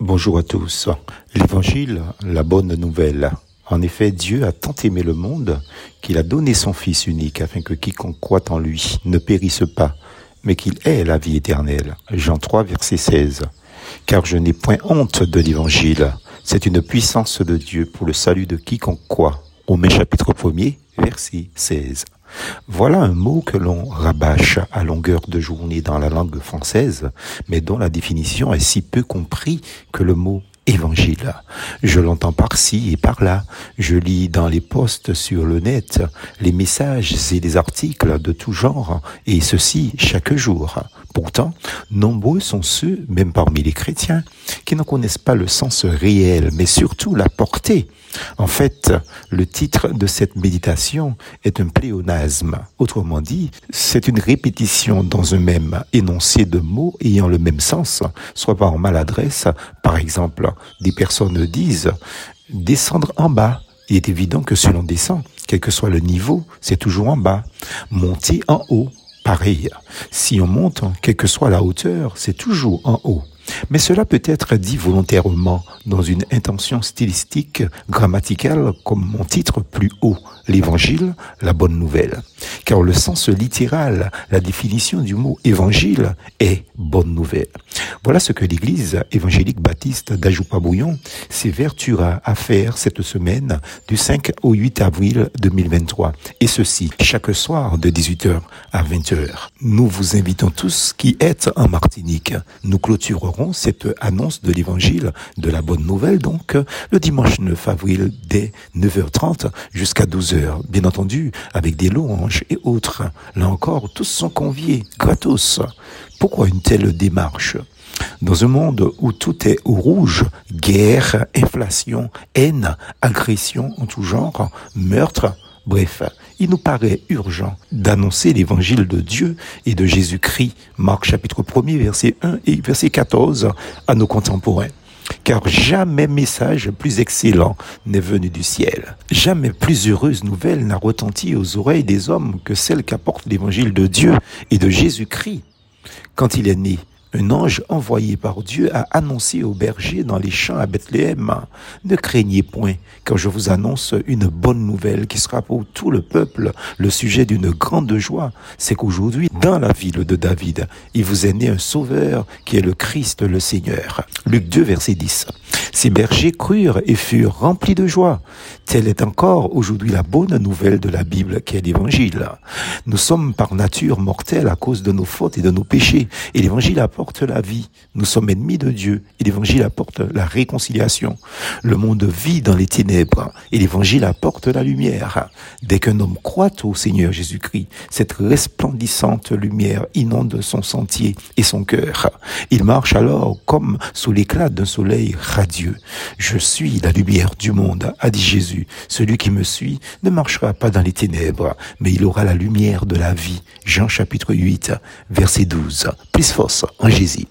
Bonjour à tous. L'évangile, la bonne nouvelle. En effet, Dieu a tant aimé le monde qu'il a donné son Fils unique afin que quiconque croit en lui ne périsse pas, mais qu'il ait la vie éternelle. Jean 3, verset 16. Car je n'ai point honte de l'évangile. C'est une puissance de Dieu pour le salut de quiconque croit. Romains chapitre 1er, verset 16. Voilà un mot que l'on rabâche à longueur de journée dans la langue française, mais dont la définition est si peu compris que le mot évangile. Je l'entends par-ci et par-là. Je lis dans les posts sur le net les messages et les articles de tout genre, et ceci chaque jour. Pourtant, nombreux sont ceux, même parmi les chrétiens, qui ne connaissent pas le sens réel, mais surtout la portée. En fait, le titre de cette méditation est un pléonasme. Autrement dit, c'est une répétition dans un même énoncé de mots ayant le même sens, soit par maladresse. Par exemple, des personnes disent descendre en bas. Il est évident que si l'on descend, quel que soit le niveau, c'est toujours en bas. Monter en haut, pareil. Si on monte, quelle que soit la hauteur, c'est toujours en haut. Mais cela peut être dit volontairement dans une intention stylistique, grammaticale, comme mon titre plus haut, l'évangile, la bonne nouvelle. Car le sens littéral, la définition du mot évangile est bonne nouvelle. Voilà ce que l'église évangélique baptiste d'Ajoupa-Bouillon s'évertuera à faire cette semaine du 5 au 8 avril 2023. Et ceci, chaque soir de 18h à 20h. Nous vous invitons tous qui êtes en Martinique. Nous clôturerons cette annonce de l'évangile de la bonne nouvelle, donc, le dimanche 9 avril dès 9h30 jusqu'à 12h. Bien entendu, avec des louanges et autres. Là encore, tous sont conviés, gratos. Pourquoi une telle démarche? Dans un monde où tout est au rouge, guerre, inflation, haine, agression en tout genre, meurtre, bref, il nous paraît urgent d'annoncer l'évangile de Dieu et de Jésus-Christ, Marc chapitre 1er, verset 1 et verset 14, à nos contemporains. Car jamais message plus excellent n'est venu du ciel. Jamais plus heureuse nouvelle n'a retenti aux oreilles des hommes que celle qu'apporte l'évangile de Dieu et de Jésus-Christ. Quand il est né, un ange envoyé par Dieu a annoncé aux bergers dans les champs à Bethléem, ne craignez point, car je vous annonce une bonne nouvelle qui sera pour tout le peuple le sujet d'une grande joie. C'est qu'aujourd'hui, dans la ville de David, il vous est né un sauveur qui est le Christ le Seigneur. Luc 2, verset 10. Ces bergers crurent et furent remplis de joie. Telle est encore aujourd'hui la bonne nouvelle de la Bible qui est l'évangile. Nous sommes par nature mortels à cause de nos fautes et de nos péchés. Et l'évangile apporte la vie. Nous sommes ennemis de Dieu et l'évangile apporte la réconciliation. Le monde vit dans les ténèbres et l'évangile apporte la lumière. Dès qu'un homme croit au Seigneur Jésus-Christ, cette resplendissante lumière inonde son sentier et son cœur. Il marche alors comme sous l'éclat d'un soleil radieux je suis la lumière du monde, a dit Jésus. Celui qui me suit ne marchera pas dans les ténèbres, mais il aura la lumière de la vie. Jean chapitre 8, verset 12. Plus force en Jésus.